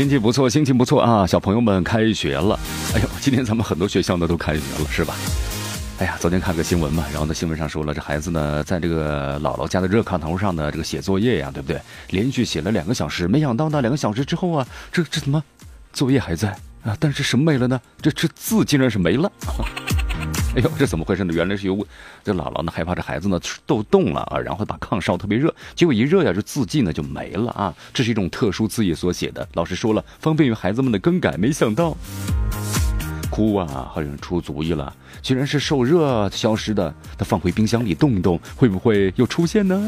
天气不错，心情不错啊！小朋友们开学了，哎呦，今天咱们很多学校呢都开学了，是吧？哎呀，昨天看个新闻嘛，然后呢，新闻上说了，这孩子呢在这个姥姥家的热炕头上呢，这个写作业呀，对不对？连续写了两个小时，没想到呢，两个小时之后啊，这这怎么作业还在啊？但是什么没了呢？这这字竟然是没了。哎呦，这怎么回事呢？原来是有这姥姥呢害怕这孩子呢都冻了啊，然后把炕烧特别热，结果一热呀，这字迹呢就没了啊。这是一种特殊字业所写的，老师说了方便于孩子们的更改，没想到哭啊，好像出主意了，居然是受热消失的，他放回冰箱里冻一冻，会不会又出现呢？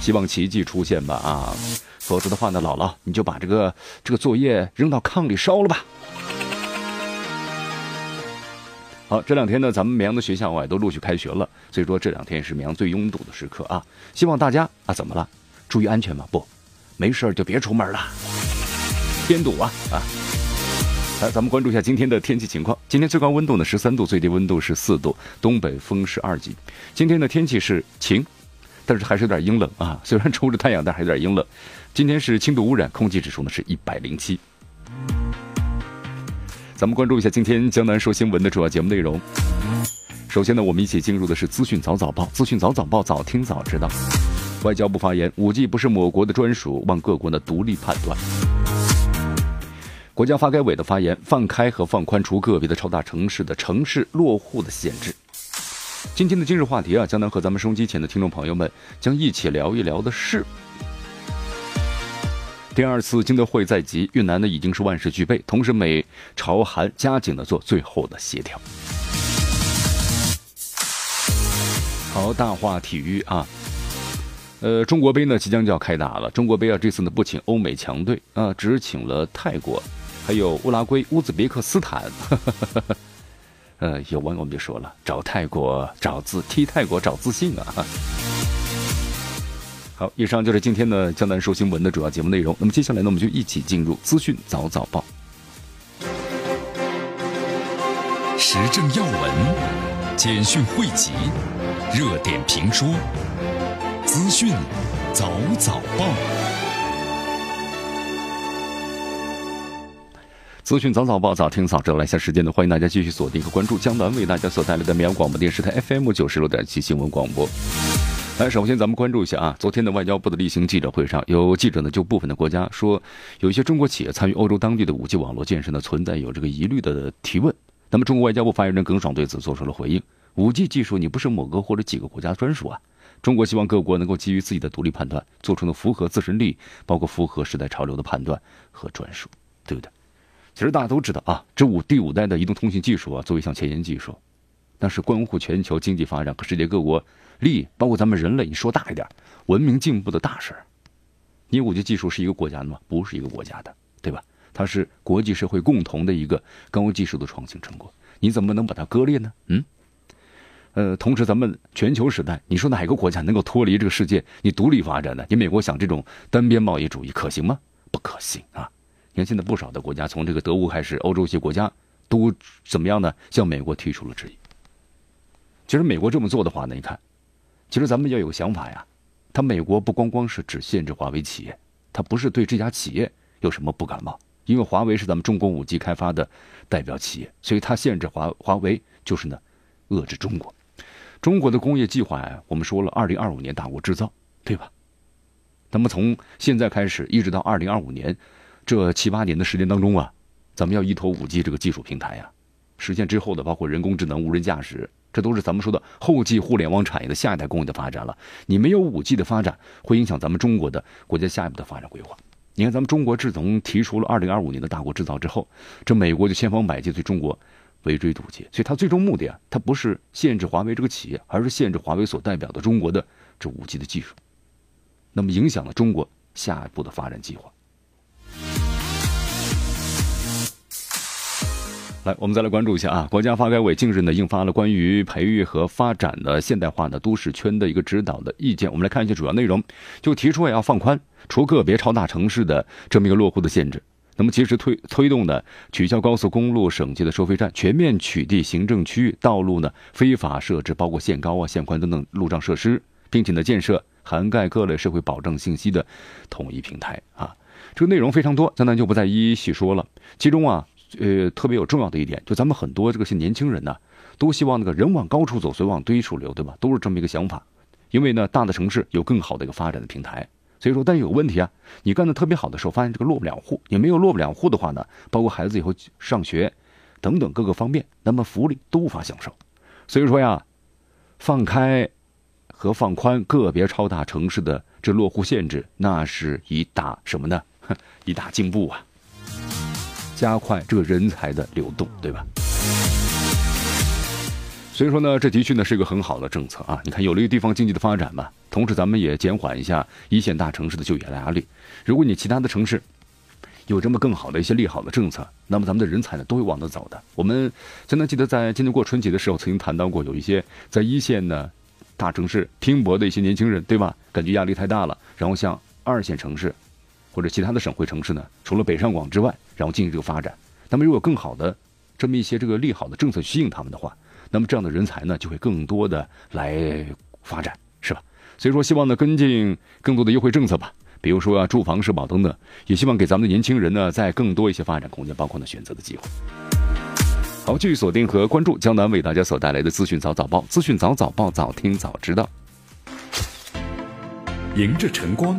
希望奇迹出现吧啊，否则的话呢，姥姥你就把这个这个作业扔到炕里烧了吧。好，这两天呢，咱们绵阳的学校啊都陆续开学了，所以说这两天是绵阳最拥堵的时刻啊。希望大家啊，怎么了？注意安全嘛，不，没事就别出门了，添堵啊啊！来，咱们关注一下今天的天气情况。今天最高温度呢十三度，最低温度是四度，东北风是二级。今天的天气是晴，但是还是有点阴冷啊。虽然出着太阳，但还有点阴冷。今天是轻度污染，空气指数呢是一百零七。咱们关注一下今天江南说新闻的主要节目内容。首先呢，我们一起进入的是资讯早早报。资讯早早报，早听早知道。外交部发言：五 G 不是某国的专属，望各国的独立判断。国家发改委的发言：放开和放宽除个别的超大城市的城市落户的限制。今天的今日话题啊，江南和咱们收音机前的听众朋友们将一起聊一聊的是。第二次金德会在即，越南呢已经是万事俱备，同时美朝韩加紧的做最后的协调。好，大话体育啊，呃，中国杯呢即将就要开打了。中国杯啊，这次呢不请欧美强队啊，只请了泰国，还有乌拉圭、乌兹别克斯坦。呃，有网友们就说了，找泰国找自替泰国找自信啊。好，以上就是今天的江南说新闻的主要节目内容。那么接下来呢，我们就一起进入资讯早早报，时政要闻、简讯汇集、热点评说、资讯早早报。资讯早早报，早听早知道。来下时间呢，欢迎大家继续锁定和关注江南为大家所带来的绵阳广播电视台 FM 九十六点七新闻广播。来，首先咱们关注一下啊，昨天的外交部的例行记者会上，有记者呢就部分的国家说，有一些中国企业参与欧洲当地的五 G 网络建设呢，存在有这个疑虑的提问。那么，中国外交部发言人耿爽对此做出了回应：五 G 技术你不是某个或者几个国家专属啊，中国希望各国能够基于自己的独立判断，做出呢符合自身利益，包括符合时代潮流的判断和专属，对不对？其实大家都知道啊，这五第五代的移动通信技术啊，作为一项前沿技术，那是关乎全球经济发展和世界各国。利益包括咱们人类，你说大一点，文明进步的大事儿。你五 G 技术是一个国家的吗？不是一个国家的，对吧？它是国际社会共同的一个高技术的创新成果。你怎么能把它割裂呢？嗯，呃，同时咱们全球时代，你说哪个国家能够脱离这个世界，你独立发展呢？你美国想这种单边贸易主义可行吗？不可行啊！你看现在不少的国家，从这个德国开始，欧洲一些国家都怎么样呢？向美国提出了质疑。其实美国这么做的话呢，你看。其实咱们要有个想法呀，他美国不光光是只限制华为企业，他不是对这家企业有什么不感冒，因为华为是咱们中国五 G 开发的代表企业，所以他限制华华为就是呢，遏制中国。中国的工业计划呀，我们说了，二零二五年大国制造，对吧？那么从现在开始一直到二零二五年，这七八年的时间当中啊，咱们要依托五 G 这个技术平台呀，实现之后的包括人工智能、无人驾驶。这都是咱们说的后继互联网产业的下一代工业的发展了。你没有五 G 的发展，会影响咱们中国的国家下一步的发展规划。你看，咱们中国自从提出了二零二五年的大国制造之后，这美国就千方百计对中国围追堵截。所以，它最终目的啊，它不是限制华为这个企业，而是限制华为所代表的中国的这五 G 的技术。那么，影响了中国下一步的发展计划。来，我们再来关注一下啊，国家发改委近日呢印发了关于培育和发展的现代化的都市圈的一个指导的意见。我们来看一下主要内容，就提出要放宽除个别超大城市的这么一个落户的限制。那么，及时推推动呢，取消高速公路省级的收费站，全面取缔行政区域道路呢非法设置包括限高啊、限宽等等路障设施，并且呢建设涵盖各类社会保障信息的统一平台啊。这个内容非常多，咱咱就不再一一细说了。其中啊。呃，特别有重要的一点，就咱们很多这个些年轻人呢，都希望那个人往高处走，水往低处流，对吧？都是这么一个想法。因为呢，大的城市有更好的一个发展的平台。所以说，但有问题啊，你干的特别好的时候，发现这个落不了户。你没有落不了户的话呢，包括孩子以后上学等等各个方面，那么福利都无法享受。所以说呀，放开和放宽个别超大城市的这落户限制，那是一大什么呢？一大进步啊！加快这个人才的流动，对吧？所以说呢，这的确呢是一个很好的政策啊！你看，有了一个地方经济的发展嘛，同时咱们也减缓一下一线大城市的就业压力。如果你其他的城市有这么更好的一些利好的政策，那么咱们的人才呢都会往那走的。我们真的记得在今年过春节的时候，曾经谈到过，有一些在一线呢大城市拼搏的一些年轻人，对吧？感觉压力太大了，然后向二线城市。或者其他的省会城市呢？除了北上广之外，然后进行这个发展。那么，如果更好的这么一些这个利好的政策吸引他们的话，那么这样的人才呢，就会更多的来发展，是吧？所以说，希望呢跟进更多的优惠政策吧，比如说啊，住房社保等等，也希望给咱们的年轻人呢，在更多一些发展空间，包括呢选择的机会。好，继续锁定和关注江南为大家所带来的资讯早早报，资讯早早报，早听早知道。迎着晨光。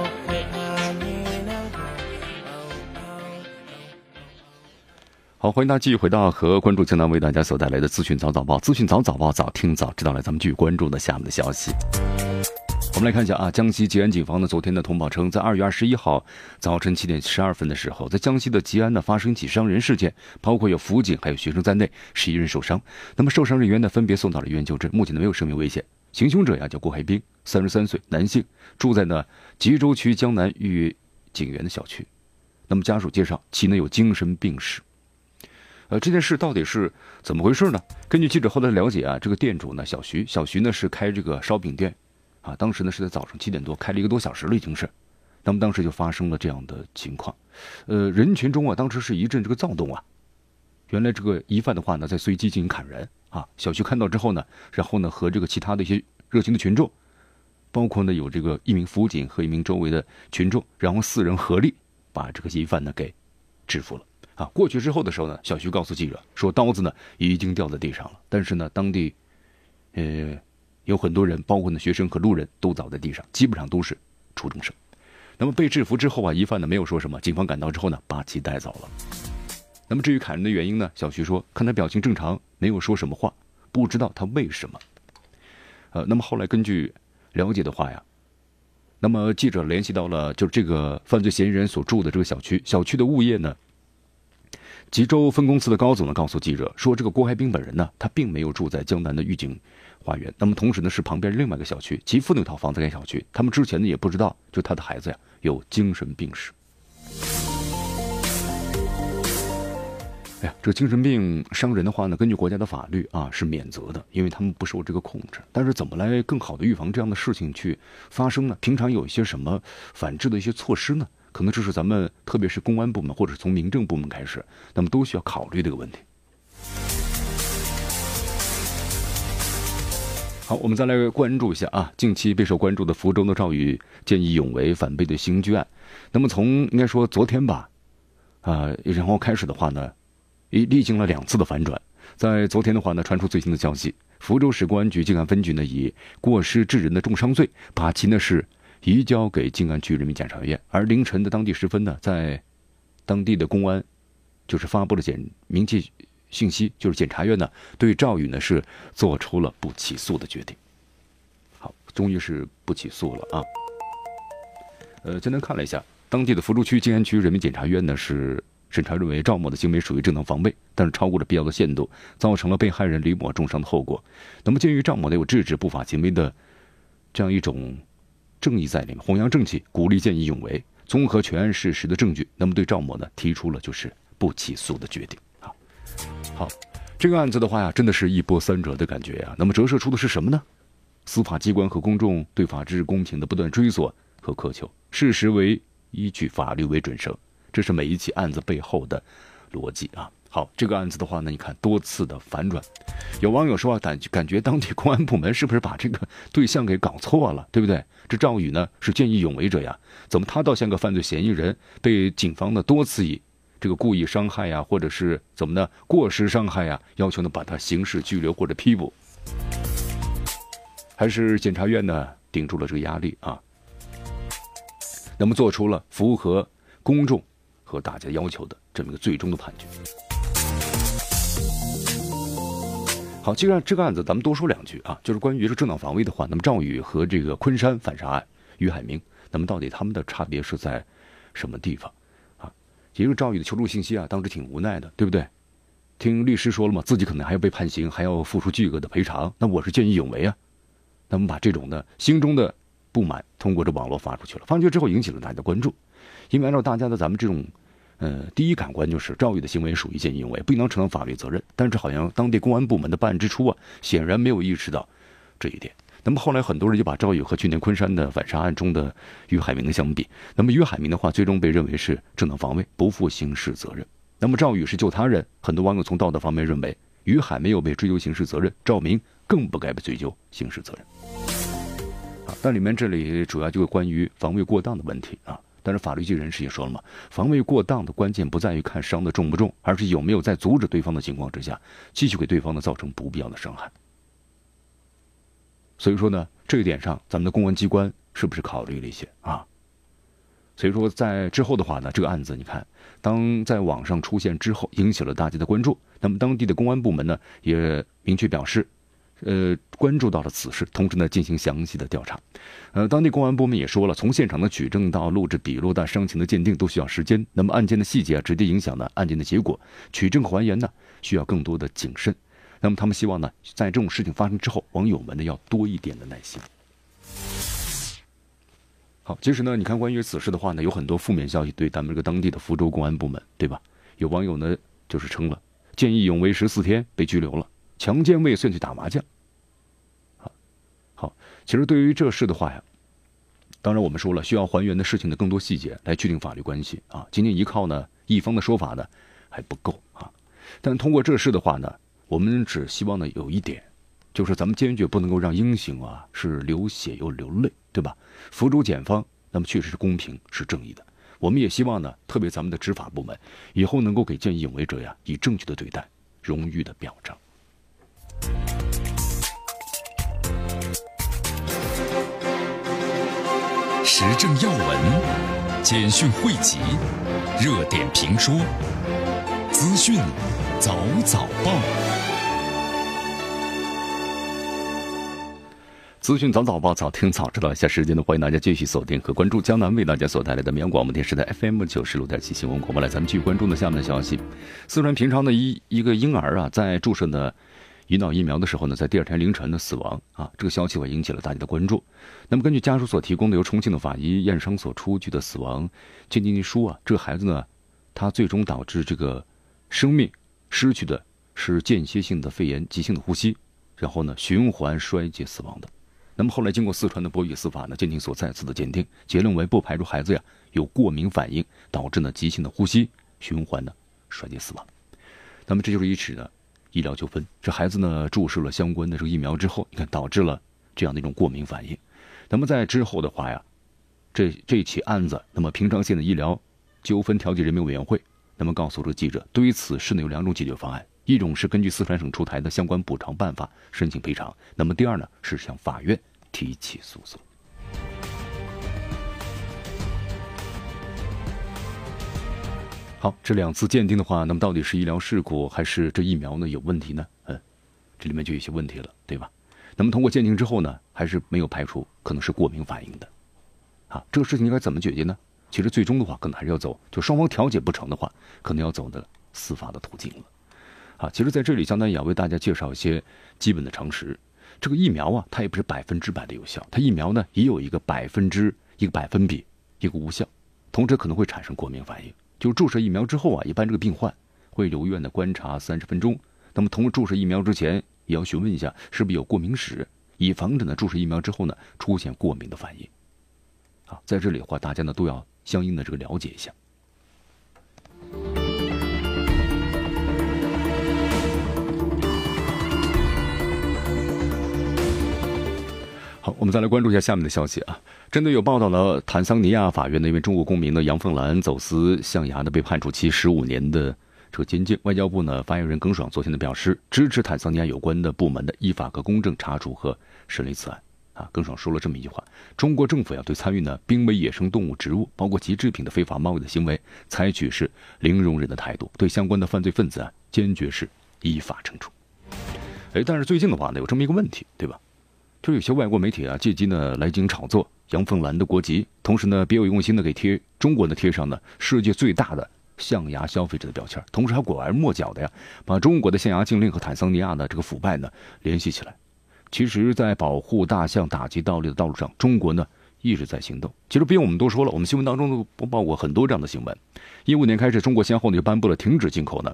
好，欢迎大家继续回到和关注江南为大家所带来的资讯早早报，资讯早早报，早听早知道。了，咱们继续关注的下面的消息。我们来看一下啊，江西吉安警方呢昨天的通报称，在二月二十一号早晨七点十二分的时候，在江西的吉安呢发生一起伤人事件，包括有辅警还有学生在内，十一人受伤。那么受伤人员呢分别送到了医院救治，目前呢没有生命危险。行凶者呀叫郭海兵，三十三岁，男性，住在呢吉州区江南玉景园的小区。那么家属介绍，其呢有精神病史。呃，这件事到底是怎么回事呢？根据记者后来了解啊，这个店主呢，小徐，小徐呢是开这个烧饼店，啊，当时呢是在早上七点多开了一个多小时了，已经是，那么当时就发生了这样的情况，呃，人群中啊，当时是一阵这个躁动啊，原来这个疑犯的话呢，在随机进行砍人啊，小徐看到之后呢，然后呢和这个其他的一些热情的群众，包括呢有这个一名辅警和一名周围的群众，然后四人合力把这个疑犯呢给制服了。啊，过去之后的时候呢，小徐告诉记者说，刀子呢已经掉在地上了。但是呢，当地，呃，有很多人，包括呢学生和路人都倒在地上，基本上都是初中生。那么被制服之后啊，疑犯呢没有说什么，警方赶到之后呢，把其带走了。那么至于砍人的原因呢，小徐说，看他表情正常，没有说什么话，不知道他为什么。呃，那么后来根据了解的话呀，那么记者联系到了就是这个犯罪嫌疑人所住的这个小区，小区的物业呢。吉州分公司的高总呢告诉记者说，这个郭海兵本人呢，他并没有住在江南的御景花园，那么同时呢是旁边另外一个小区，其父那套房子该小区，他们之前呢也不知道，就他的孩子呀有精神病史。哎呀，这个精神病伤人的话呢，根据国家的法律啊是免责的，因为他们不受这个控制。但是怎么来更好的预防这样的事情去发生呢？平常有一些什么反制的一些措施呢？可能这是咱们，特别是公安部门或者从民政部门开始，那么都需要考虑这个问题。好，我们再来关注一下啊，近期备受关注的福州的赵宇见义勇为反被的刑拘案。那么从应该说昨天吧，啊，然后开始的话呢，已历经了两次的反转。在昨天的话呢，传出最新的消息，福州市公安局静安分局呢以过失致人的重伤罪，把其呢是。移交给静安区人民检察院，而凌晨的当地时分呢，在当地的公安就是发布了检明确信息，就是检察院呢对赵宇呢是做出了不起诉的决定。好终于是不起诉了啊。呃，简单看了一下，当地的福州区静安区人民检察院呢是审查认为赵某的行为属于正当防卫，但是超过了必要的限度，造成了被害人李某重伤的后果。那么鉴于赵某的有制止不法行为的这样一种正义在里面，弘扬正气，鼓励见义勇为，综合全案事实的证据，那么对赵某呢提出了就是不起诉的决定啊。好，这个案子的话呀，真的是一波三折的感觉呀。那么折射出的是什么呢？司法机关和公众对法治公平的不断追索和苛求。事实为依据，法律为准绳，这是每一起案子背后的逻辑啊。好，这个案子的话呢，你看多次的反转，有网友说啊，感感觉当地公安部门是不是把这个对象给搞错了，对不对？这赵宇呢是见义勇为者呀，怎么他倒像个犯罪嫌疑人，被警方呢多次以这个故意伤害呀，或者是怎么呢过失伤害呀，要求呢把他刑事拘留或者批捕？还是检察院呢顶住了这个压力啊？那么做出了符合公众和大家要求的这么一个最终的判决。好，既然这个案子咱们多说两句啊，就是关于这正当防卫的话，那么赵宇和这个昆山反杀案于海明，那么到底他们的差别是在什么地方啊？其实赵宇的求助信息啊，当时挺无奈的，对不对？听律师说了嘛，自己可能还要被判刑，还要付出巨额的赔偿，那我是见义勇为啊。那么把这种的心中的。不满通过这网络发出去了，发出去之后引起了大家的关注，因为按照大家的咱们这种，呃，第一感官就是赵宇的行为属于见义勇为，不应当承担法律责任。但是好像当地公安部门的办案之初啊，显然没有意识到这一点。那么后来很多人就把赵宇和去年昆山的反杀案中的于海明相比，那么于海明的话最终被认为是正当防卫，不负刑事责任。那么赵宇是救他人，很多网友从道德方面认为于海没有被追究刑事责任，赵明更不该被追究刑事责任。但里面这里主要就是关于防卫过当的问题啊。但是法律界人士也说了嘛，防卫过当的关键不在于看伤的重不重，而是有没有在阻止对方的情况之下，继续给对方呢造成不必要的伤害。所以说呢，这一点上，咱们的公安机关是不是考虑了一些啊？所以说，在之后的话呢，这个案子你看，当在网上出现之后，引起了大家的关注，那么当地的公安部门呢，也明确表示。呃，关注到了此事，同时呢进行详细的调查。呃，当地公安部门也说了，从现场的取证到录制笔录到伤情的鉴定都需要时间。那么案件的细节啊，直接影响了案件的结果。取证还原呢，需要更多的谨慎。那么他们希望呢，在这种事情发生之后，网友们呢要多一点的耐心。好，其实呢，你看关于此事的话呢，有很多负面消息对咱们这个当地的福州公安部门，对吧？有网友呢就是称了，见义勇为十四天被拘留了。强奸未遂去打麻将，好，好，其实对于这事的话呀，当然我们说了，需要还原的事情的更多细节来确定法律关系啊。仅仅依靠呢一方的说法呢还不够啊。但通过这事的话呢，我们只希望呢有一点，就是咱们坚决不能够让英雄啊是流血又流泪，对吧？福州检方那么确实是公平是正义的，我们也希望呢，特别咱们的执法部门以后能够给见义勇为者呀以正确的对待，荣誉的表彰。时政要闻、简讯汇集、热点评说、资讯早早报、资讯早早报，早听早知道。一下时间呢，欢迎大家继续锁定和关注江南为大家所带来的绵阳广播电视台 FM 九十六点七新闻广播。来，咱们继续关注的下面的消息：四川平昌的一一个婴儿啊，在注射的。引导疫苗的时候呢，在第二天凌晨的死亡啊，这个消息我引起了大家的关注。那么根据家属所提供的由重庆的法医验伤所出具的死亡鉴定书啊，这个孩子呢，他最终导致这个生命失去的是间歇性的肺炎、急性的呼吸，然后呢循环衰竭死亡的。那么后来经过四川的博宇司法呢鉴定所再次的鉴定，结论为不排除孩子呀有过敏反应导致呢急性的呼吸循环的衰竭死亡。那么这就是一起呢。医疗纠纷，这孩子呢注射了相关的这个疫苗之后，你看导致了这样的一种过敏反应。那么在之后的话呀，这这起案子，那么平昌县的医疗纠纷调解人民委员会，那么告诉这个记者，对于此事呢有两种解决方案，一种是根据四川省出台的相关补偿办法申请赔偿，那么第二呢是向法院提起诉讼。好，这两次鉴定的话，那么到底是医疗事故还是这疫苗呢有问题呢？嗯，这里面就有些问题了，对吧？那么通过鉴定之后呢，还是没有排除可能是过敏反应的。啊，这个事情应该怎么解决呢？其实最终的话，可能还是要走，就双方调解不成的话，可能要走的司法的途径了。啊，其实在这里，相当于要为大家介绍一些基本的常识。这个疫苗啊，它也不是百分之百的有效，它疫苗呢也有一个百分之一个百分比一个无效，同时可能会产生过敏反应。就注射疫苗之后啊，一般这个病患会留院的观察三十分钟。那么，同注射疫苗之前也要询问一下是不是有过敏史，以防止呢注射疫苗之后呢出现过敏的反应。啊，在这里的话，大家呢都要。相应的这个了解一下。好，我们再来关注一下下面的消息啊。针对有报道了坦桑尼亚法院的一位中国公民的杨凤兰走私象牙的被判处期十五年的这个监禁，外交部呢发言人耿爽昨天的表示，支持坦桑尼亚有关的部门的依法和公正查处和审理此案。啊，耿爽说了这么一句话：中国政府要对参与呢濒危野生动物、植物，包括其制品的非法贸易的行为，采取是零容忍的态度，对相关的犯罪分子啊，坚决是依法惩处。哎，但是最近的话呢，有这么一个问题，对吧？就有些外国媒体啊，借机呢来进行炒作杨凤兰的国籍，同时呢别有用心的给贴中国呢贴上呢世界最大的象牙消费者的标签，同时还拐弯抹角的呀，把中国的象牙禁令和坦桑尼亚的这个腐败呢联系起来。其实，在保护大象、打击盗猎的道路上，中国呢一直在行动。其实不用我们多说了，我们新闻当中都播报过很多这样的新闻。一五年开始，中国先后呢就颁布了停止进口呢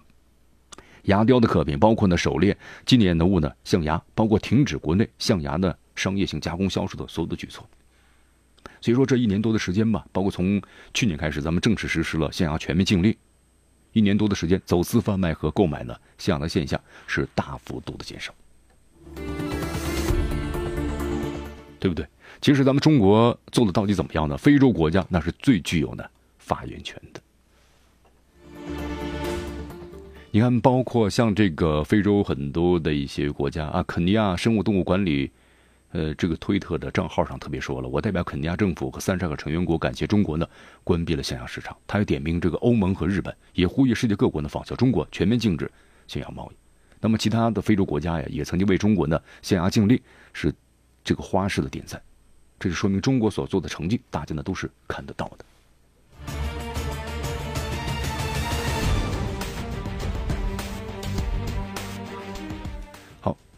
牙雕的刻品，包括呢狩猎纪念的物呢象牙，包括停止国内象牙的商业性加工销售的所有的举措。所以说，这一年多的时间吧，包括从去年开始，咱们正式实施了象牙全面禁令。一年多的时间，走私贩卖和购买呢象牙的现象是大幅度的减少。对不对？其实咱们中国做的到底怎么样呢？非洲国家那是最具有呢发言权的。你看，包括像这个非洲很多的一些国家啊，肯尼亚生物动物管理，呃，这个推特的账号上特别说了，我代表肯尼亚政府和三十二个成员国感谢中国呢关闭了象牙市场。他也点名这个欧盟和日本，也呼吁世界各国呢仿效中国全面禁止象牙贸易。那么其他的非洲国家呀，也曾经为中国呢象牙禁令是。这个花式的点赞，这就说明中国所做的成绩，大家呢都是看得到的。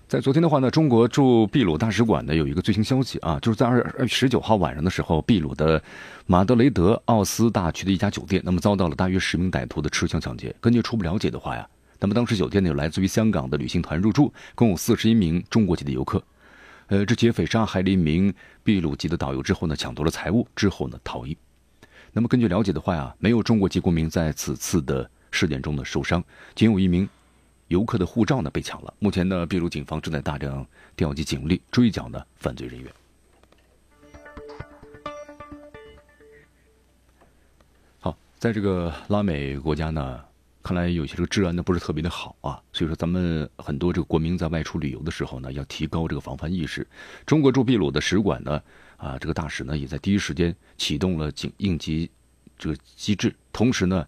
在昨天的话呢，中国驻秘鲁大使馆呢有一个最新消息啊，就是在二二十九号晚上的时候，秘鲁的马德雷德奥斯大区的一家酒店，那么遭到了大约十名歹徒的持枪抢劫。根据初步了解的话呀，那么当时酒店呢有来自于香港的旅行团入住，共有四十一名中国籍的游客。呃，这劫匪杀害了一名秘鲁籍的导游之后呢，抢夺了财物之后呢逃逸。那么根据了解的话呀，没有中国籍公民在此次的事件中呢受伤，仅有一名游客的护照呢被抢了。目前呢，秘鲁警方正在大量调集警力追缴呢犯罪人员。好，在这个拉美国家呢。看来有些这个治安呢不是特别的好啊，所以说咱们很多这个国民在外出旅游的时候呢，要提高这个防范意识。中国驻秘鲁的使馆呢，啊，这个大使呢也在第一时间启动了警应急这个机制，同时呢，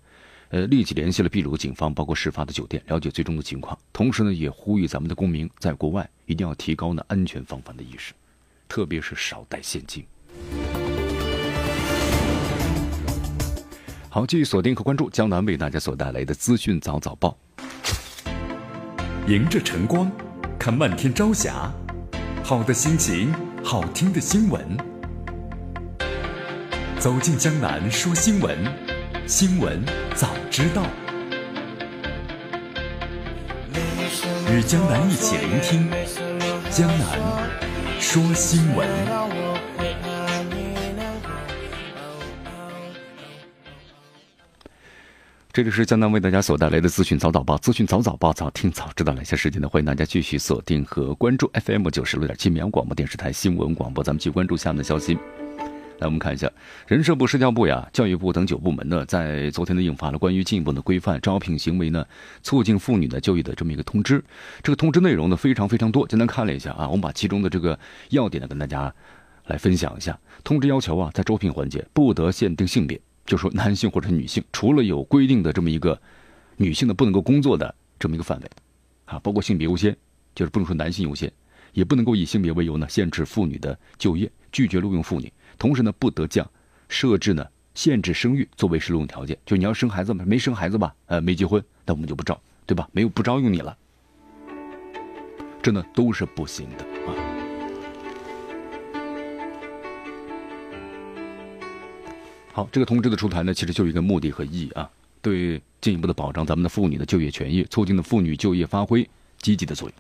呃，立即联系了秘鲁警方，包括事发的酒店，了解最终的情况。同时呢，也呼吁咱们的公民在国外一定要提高呢安全防范的意识，特别是少带现金。好，继续锁定和关注江南为大家所带来的资讯早早报。迎着晨光，看漫天朝霞，好的心情，好听的新闻。走进江南说新闻，新闻早知道。与江南一起聆听江南说新闻。这里是江南为大家所带来的资讯早早报，资讯早早报，早听早知道。来下时间呢，欢迎大家继续锁定和关注 FM 九十六点七绵阳广播电视台新闻广播。咱们继续关注下面的消息。来，我们看一下，人社部、社交部呀、教育部等九部门呢，在昨天呢，印发了关于进一步的规范招聘行为呢，促进妇女的就业的这么一个通知。这个通知内容呢，非常非常多。简单看了一下啊，我们把其中的这个要点呢，跟大家来分享一下。通知要求啊，在招聘环节不得限定性别。就说男性或者女性，除了有规定的这么一个女性的不能够工作的这么一个范围，啊，包括性别优先，就是不能说男性优先，也不能够以性别为由呢限制妇女的就业，拒绝录用妇女。同时呢，不得将设置呢限制生育作为是录用条件。就你要生孩子吗？没生孩子吧？呃，没结婚，那我们就不招，对吧？没有不招用你了。这呢都是不行的啊。好，这个通知的出台呢，其实就一个目的和意义啊，对进一步的保障咱们的妇女的就业权益，促进的妇女就业发挥积极的作用。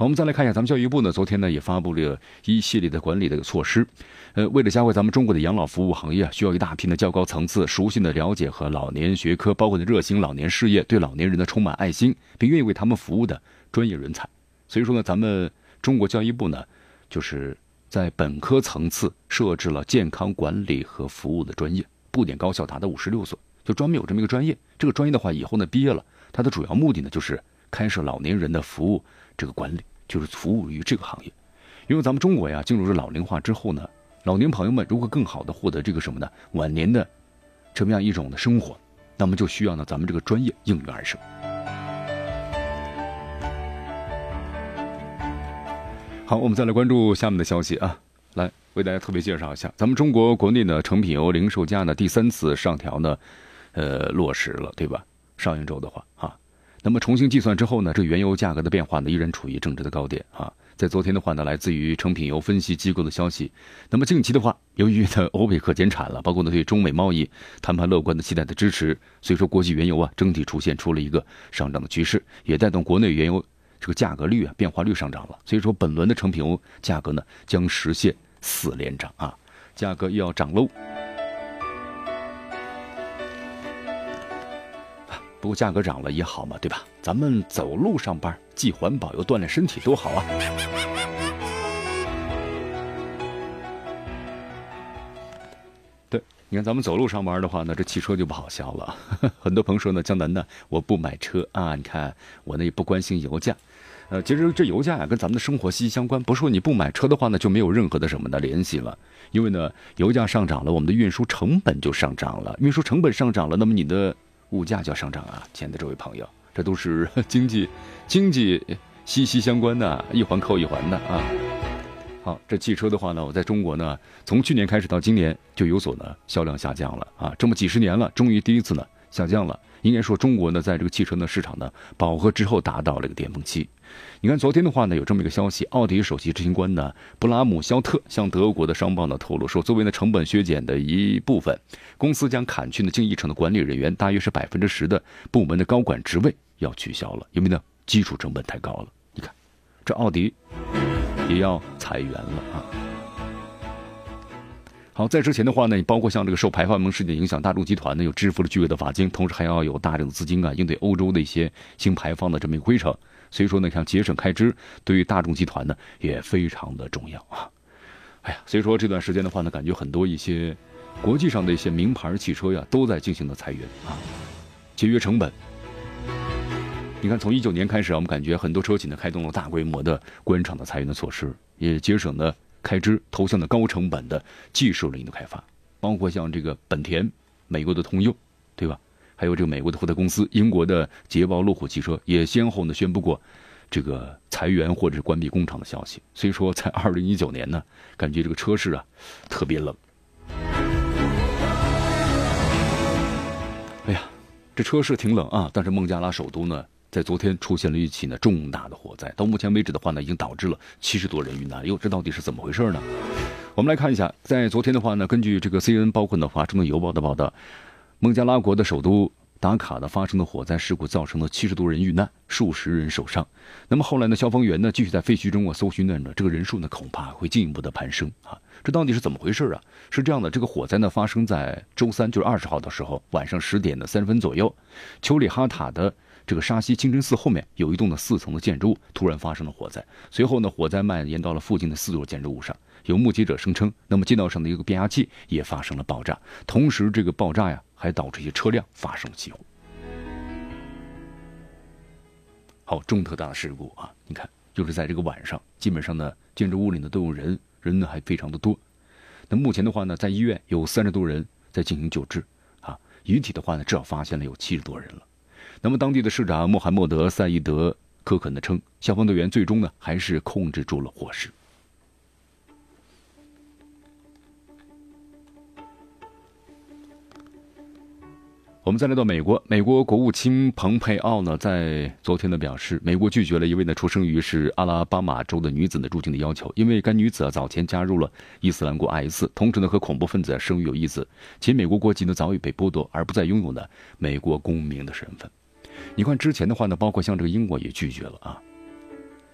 好，我们再来看一下，咱们教育部呢，昨天呢也发布了一系列的管理的措施，呃，为了加快咱们中国的养老服务行业啊，需要一大批的较高层次、熟悉的了解和老年学科，包括的热心老年事业，对老年人的充满爱心，并愿意为他们服务的专业人才。所以说呢，咱们中国教育部呢，就是。在本科层次设置了健康管理和服务的专业，布点高校达到五十六所，就专门有这么一个专业。这个专业的话，以后呢毕业了，它的主要目的呢就是开设老年人的服务这个管理，就是服务于这个行业。因为咱们中国呀进入了老龄化之后呢，老年朋友们如果更好的获得这个什么呢晚年的这么样一种的生活，那么就需要呢咱们这个专业应运而生。好，我们再来关注下面的消息啊，来为大家特别介绍一下，咱们中国国内的成品油零售价呢第三次上调呢，呃落实了，对吧？上一周的话啊，那么重新计算之后呢，这原油价格的变化呢依然处于政治的高点啊。在昨天的话呢，来自于成品油分析机构的消息，那么近期的话，由于呢欧佩克减产了，包括呢对中美贸易谈判乐观的期待的支持，所以说国际原油啊整体出现出了一个上涨的趋势，也带动国内原油。这个价格率啊，变化率上涨了，所以说本轮的成品油价格呢将实现四连涨啊，价格又要涨喽。不过价格涨了也好嘛，对吧？咱们走路上班，既环保又锻炼身体，多好啊！对，你看咱们走路上班的话呢，这汽车就不好销了。很多朋友说呢，江南呢，我不买车啊，你看我呢也不关心油价。呃，其实这油价呀，跟咱们的生活息息相关。不是说你不买车的话呢，就没有任何的什么的联系了。因为呢，油价上涨了，我们的运输成本就上涨了。运输成本上涨了，那么你的物价就要上涨啊，亲爱的这位朋友，这都是 经济经济息息相关的，一环扣一环的啊。好，这汽车的话呢，我在中国呢，从去年开始到今年就有所呢销量下降了啊。这么几十年了，终于第一次呢下降了。应该说，中国呢，在这个汽车的市场呢饱和之后，达到了一个巅峰期。你看，昨天的话呢，有这么一个消息，奥迪首席执行官呢布拉姆肖特向德国的商报呢透露说，作为呢成本削减的一部分，公司将砍去呢近一成的管理人员，大约是百分之十的部门的高管职位要取消了，因为呢基础成本太高了。你看，这奥迪也要裁员了啊。好，在之前的话呢，你包括像这个受排放门事件影响，大众集团呢又支付了巨额的罚金，同时还要有大量的资金啊，应对欧洲的一些新排放的这么一个规程。所以说呢，像节省开支，对于大众集团呢也非常的重要啊。哎呀，所以说这段时间的话呢，感觉很多一些国际上的一些名牌汽车呀，都在进行的裁员啊，节约成本。你看，从一九年开始啊，我们感觉很多车企呢开动了大规模的官场的裁员的措施，也节省了。开支投向的高成本的技术领域的开发，包括像这个本田、美国的通用，对吧？还有这个美国的福特公司、英国的捷豹、路虎汽车也先后呢宣布过这个裁员或者是关闭工厂的消息。所以说，在 二零一九年呢，感觉这个车市啊特别冷。哎呀，这车市挺冷啊，但是孟加拉首都呢？在昨天出现了一起呢重大的火灾，到目前为止的话呢，已经导致了七十多人遇难。哟，这到底是怎么回事呢？我们来看一下，在昨天的话呢，根据这个 CNN 包括呢《华盛顿邮报》的报道，孟加拉国的首都达卡的发生的火灾事故，造成了七十多人遇难，数十人受伤。那么后来呢，消防员呢继续在废墟中啊搜寻呢，这个人数呢恐怕会进一步的攀升啊。这到底是怎么回事啊？是这样的，这个火灾呢发生在周三，就是二十号的时候，晚上十点的三十分左右，丘里哈塔的。这个沙溪清真寺后面有一栋的四层的建筑物，突然发生了火灾。随后呢，火灾蔓延到了附近的四座建筑物上。有目击者声称，那么街道上的一个变压器也发生了爆炸。同时，这个爆炸呀，还导致一些车辆发生了起火。好，重特大的事故啊！你看，就是在这个晚上，基本上呢，建筑物里呢都有人，人呢还非常的多。那目前的话呢，在医院有三十多人在进行救治啊。遗体的话呢，至少发现了有七十多人了。那么，当地的市长穆罕默德·赛义德·科肯呢称，消防队员最终呢还是控制住了火势。我们再来到美国，美国国务卿蓬佩奥呢，在昨天呢表示，美国拒绝了一位呢出生于是阿拉巴马州的女子的入境的要求，因为该女子啊早前加入了伊斯兰国 IS，同时呢和恐怖分子生育有一子，其美国国籍呢早已被剥夺，而不再拥有呢美国公民的身份。你看之前的话呢，包括像这个英国也拒绝了啊。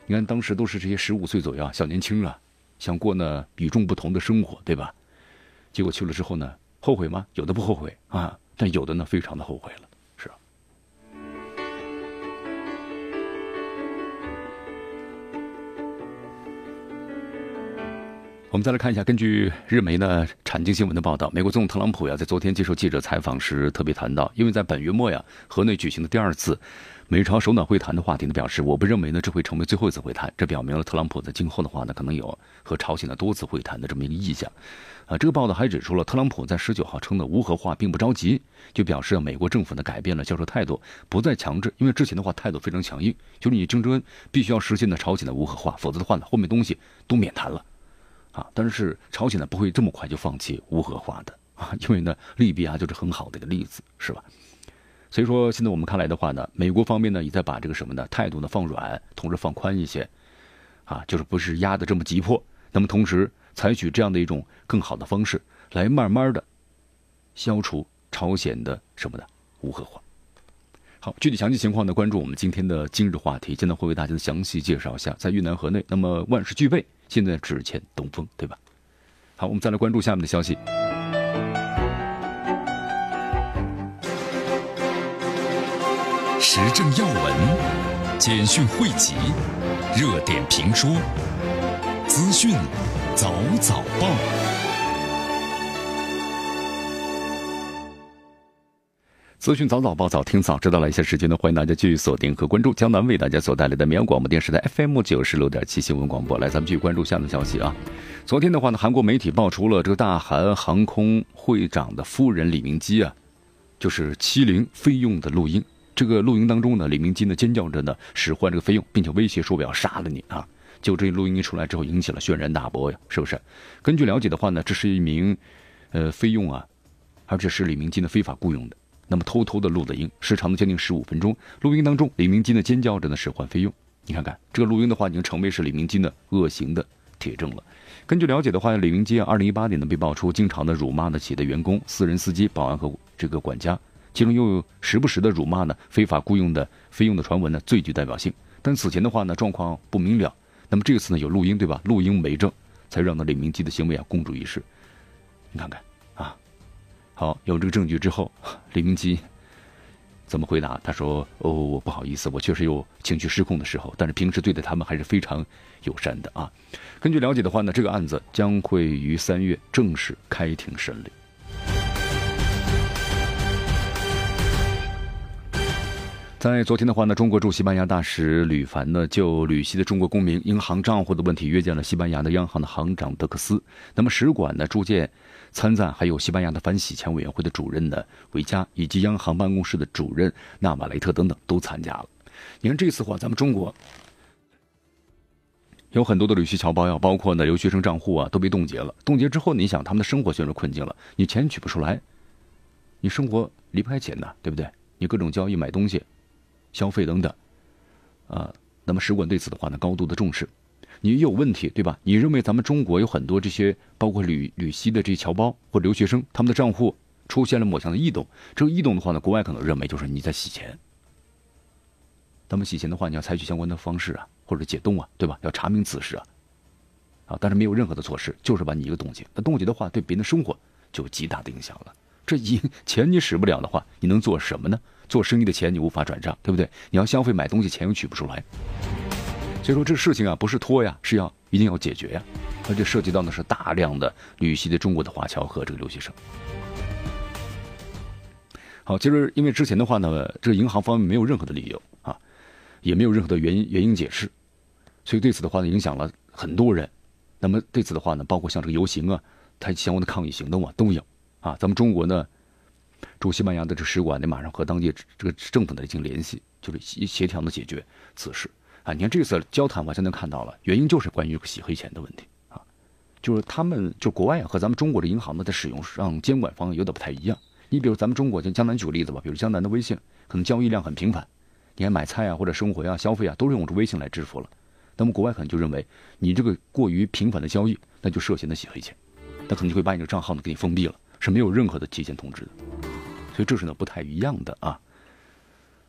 你看当时都是这些十五岁左右啊小年轻啊，想过呢与众不同的生活，对吧？结果去了之后呢，后悔吗？有的不后悔啊。但有的呢，非常的后悔了，我们再来看一下，根据日媒呢产经新闻的报道，美国总统特朗普呀，在昨天接受记者采访时特别谈到，因为在本月末呀，河内举行的第二次美朝首脑会谈的话题呢，表示我不认为呢这会成为最后一次会谈，这表明了特朗普在今后的话呢，可能有和朝鲜的多次会谈的这么一个意向。啊，这个报道还指出了，特朗普在十九号称的无核化并不着急，就表示美国政府呢改变了交涉态度，不再强制，因为之前的话态度非常强硬，就是你郑州必须要实现的朝鲜的无核化，否则的话呢后面东西都免谈了，啊，但是朝鲜呢不会这么快就放弃无核化的啊，因为呢利比亚就是很好的一个例子，是吧？所以说现在我们看来的话呢，美国方面呢也在把这个什么呢态度呢放软，同时放宽一些，啊，就是不是压的这么急迫，那么同时。采取这样的一种更好的方式，来慢慢的消除朝鲜的什么的无核化。好，具体详细情况呢，关注我们今天的今日话题，现在会为大家详细介绍一下，在越南河内，那么万事俱备，现在只欠东风，对吧？好，我们再来关注下面的消息。时政要闻、简讯汇集、热点评说、资讯。早早报，资讯早早报，早听早知道了一些时间呢，欢迎大家继续锁定和关注江南为大家所带来的绵阳广播电视台 FM 九十六点七新闻广播。来，咱们继续关注下面消息啊。昨天的话呢，韩国媒体爆出了这个大韩航空会长的夫人李明基啊，就是欺凌菲佣的录音。这个录音当中呢，李明基呢尖叫着呢使唤这个菲佣，并且威胁说我要杀了你啊。就这录音一出来之后，引起了轩然大波呀，是不是？根据了解的话呢，这是一名，呃，菲佣啊，而且是李明基的非法雇佣的。那么偷偷的录的音，时长呢将近十五分钟。录音当中，李明基呢尖叫着呢使唤菲佣。你看看这个录音的话，已经成为是李明基的恶行的铁证了。根据了解的话，李明基啊，二零一八年呢被爆出经常的辱骂呢企业的员工、私人司机、保安和这个管家，其中又有时不时的辱骂呢非法雇佣的菲佣的传闻呢最具代表性。但此前的话呢状况不明了。那么这次呢有录音对吧？录音为证，才让呢李明基的行为啊公诸于世。你看看，好有这个证据之后，李明基怎么回答？他说：“哦，我不好意思，我确实有情绪失控的时候，但是平时对待他们还是非常友善的啊。”根据了解的话呢，这个案子将会于三月正式开庭审理。在昨天的话呢，中国驻西班牙大使吕凡呢就旅西的中国公民银行账户的问题约见了西班牙的央行的行长德克斯。那么使馆呢驻建参赞，还有西班牙的反洗钱委员会的主任呢维加，以及央行办公室的主任纳瓦雷特等等都参加了。你看这次话，咱们中国有很多的旅西侨胞呀，包括呢留学生账户啊都被冻结了。冻结之后，你想他们的生活陷入困境了，你钱取不出来，你生活离不开钱呐，对不对？你各种交易买东西。消费等等，啊，那么使馆对此的话呢，高度的重视。你有问题对吧？你认为咱们中国有很多这些，包括旅旅西的这些侨胞或留学生，他们的账户出现了某项的异动，这个异动的话呢，国外可能认为就是你在洗钱。那么洗钱的话，你要采取相关的方式啊，或者解冻啊，对吧？要查明此事啊，啊，但是没有任何的措施，就是把你一个冻结。那冻结的话，对别人的生活就有极大的影响了。这一钱你使不了的话，你能做什么呢？做生意的钱你无法转账，对不对？你要消费买东西，钱又取不出来。所以说这事情啊，不是拖呀，是要一定要解决呀。而且涉及到的是大量的旅西的中国的华侨和这个留学生。好，其实因为之前的话呢，这个银行方面没有任何的理由啊，也没有任何的原因原因解释，所以对此的话呢，影响了很多人。那么对此的话呢，包括像这个游行啊，它相关的抗议行动啊，都有啊。咱们中国呢。驻西班牙的这使馆呢，马上和当地这个政府呢进行联系，就是协协调的解决此事。啊，你看这次交谈，我现在看到了，原因就是关于洗黑钱的问题啊，就是他们就国外和咱们中国的银行呢在使用上监管方有点不太一样。你比如咱们中国，就江南举个例子吧，比如江南的微信，可能交易量很频繁，你看买菜啊或者生活啊消费啊都是用这微信来支付了。那么国外可能就认为你这个过于频繁的交易，那就涉嫌的洗黑钱，那可能就会把你的账号呢给你封闭了，是没有任何的提前通知的。所以这是呢不太一样的啊。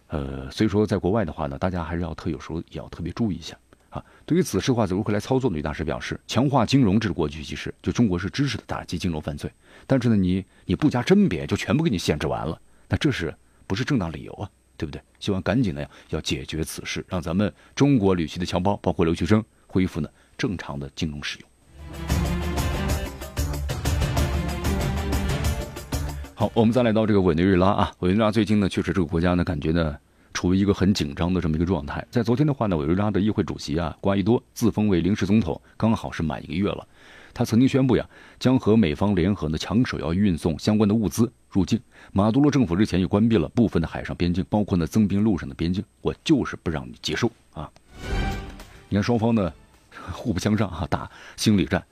呃，所以说，在国外的话呢，大家还是要特有时候也要特别注意一下啊。对于此事的话，如何来操作呢？女大师表示，强化金融这是国际趋势，就中国是支持的打击金融犯罪。但是呢，你你不加甄别，就全部给你限制完了，那这是不是正当理由啊？对不对？希望赶紧的，要解决此事，让咱们中国旅行的侨胞，包括留学生，恢复呢正常的金融使用。好，我们再来到这个委内瑞拉啊，委内瑞拉最近呢，确实这个国家呢，感觉呢，处于一个很紧张的这么一个状态。在昨天的话呢，委内瑞拉的议会主席啊，瓜伊多自封为临时总统，刚好是满一个月了。他曾经宣布呀，将和美方联合呢，抢手要运送相关的物资入境。马杜罗政府日前也关闭了部分的海上边境，包括呢增兵路上的边境。我就是不让你接受啊！你看双方呢，互不相让啊，打心理战。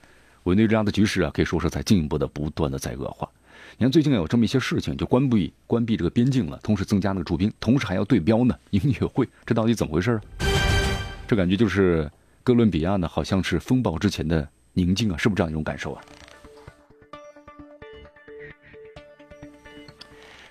委内瑞拉的局势啊，可以说是在进一步的不断的在恶化。你看，最近有这么一些事情，就关闭关闭这个边境了，同时增加那个驻兵，同时还要对标呢音乐会，这到底怎么回事？这感觉就是哥伦比亚呢，好像是风暴之前的宁静啊，是不是这样一种感受啊？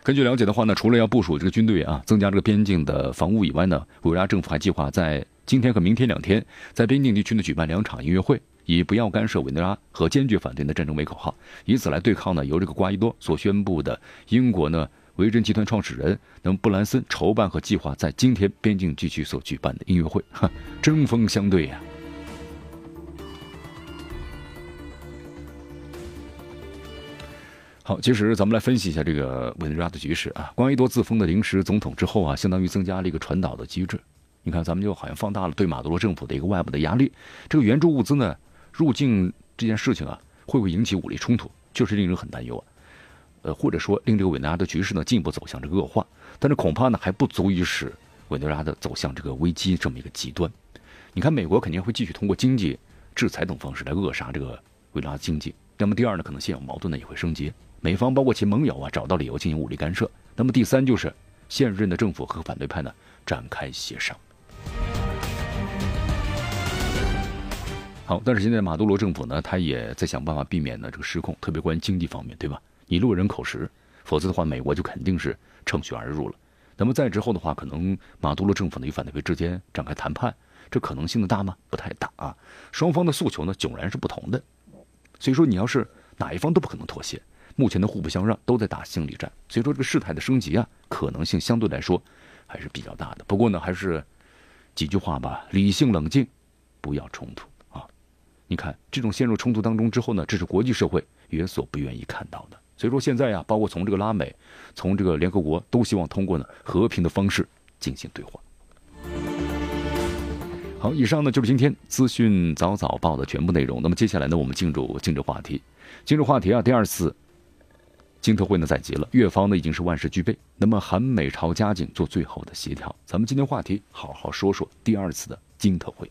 根据了解的话呢，除了要部署这个军队啊，增加这个边境的防务以外呢，委内瑞拉政府还计划在今天和明天两天，在边境地区呢举办两场音乐会。以不要干涉委内瑞拉和坚决反对的战争为口号，以此来对抗呢由这个瓜伊多所宣布的英国呢维珍集团创始人那么布兰森筹办和计划在今天边境地区所举办的音乐会，哈，针锋相对呀。好，其实咱们来分析一下这个委内瑞拉的局势啊。瓜伊多自封的临时总统之后啊，相当于增加了一个传导的机制。你看，咱们就好像放大了对马杜罗政府的一个外部的压力。这个援助物资呢？入境这件事情啊，会不会引起武力冲突，确实令人很担忧啊。呃，或者说令这个委内瑞拉的局势呢进一步走向这个恶化，但是恐怕呢还不足以使委内瑞拉的走向这个危机这么一个极端。你看，美国肯定会继续通过经济制裁等方式来扼杀这个委内瑞拉经济。那么第二呢，可能现有矛盾呢也会升级，美方包括其盟友啊找到理由进行武力干涉。那么第三就是现任的政府和反对派呢展开协商。好，但是现在马杜罗政府呢，他也在想办法避免呢这个失控，特别关于经济方面，对吧？你落人口实，否则的话，美国就肯定是乘虚而入了。那么再之后的话，可能马杜罗政府呢与反对派之间展开谈判，这可能性的大吗？不太大啊。双方的诉求呢迥然是不同的，所以说你要是哪一方都不可能妥协，目前的互不相让，都在打心理战。所以说这个事态的升级啊，可能性相对来说还是比较大的。不过呢，还是几句话吧，理性冷静，不要冲突。你看，这种陷入冲突当中之后呢，这是国际社会也所不愿意看到的。所以说现在呀，包括从这个拉美，从这个联合国，都希望通过呢和平的方式进行对话。好，以上呢就是今天资讯早早报的全部内容。那么接下来呢，我们进入今日话题。今日话题啊，第二次金特会呢在即了，越方呢已经是万事俱备。那么韩美朝加紧做最后的协调。咱们今天话题好好说说第二次的金特会。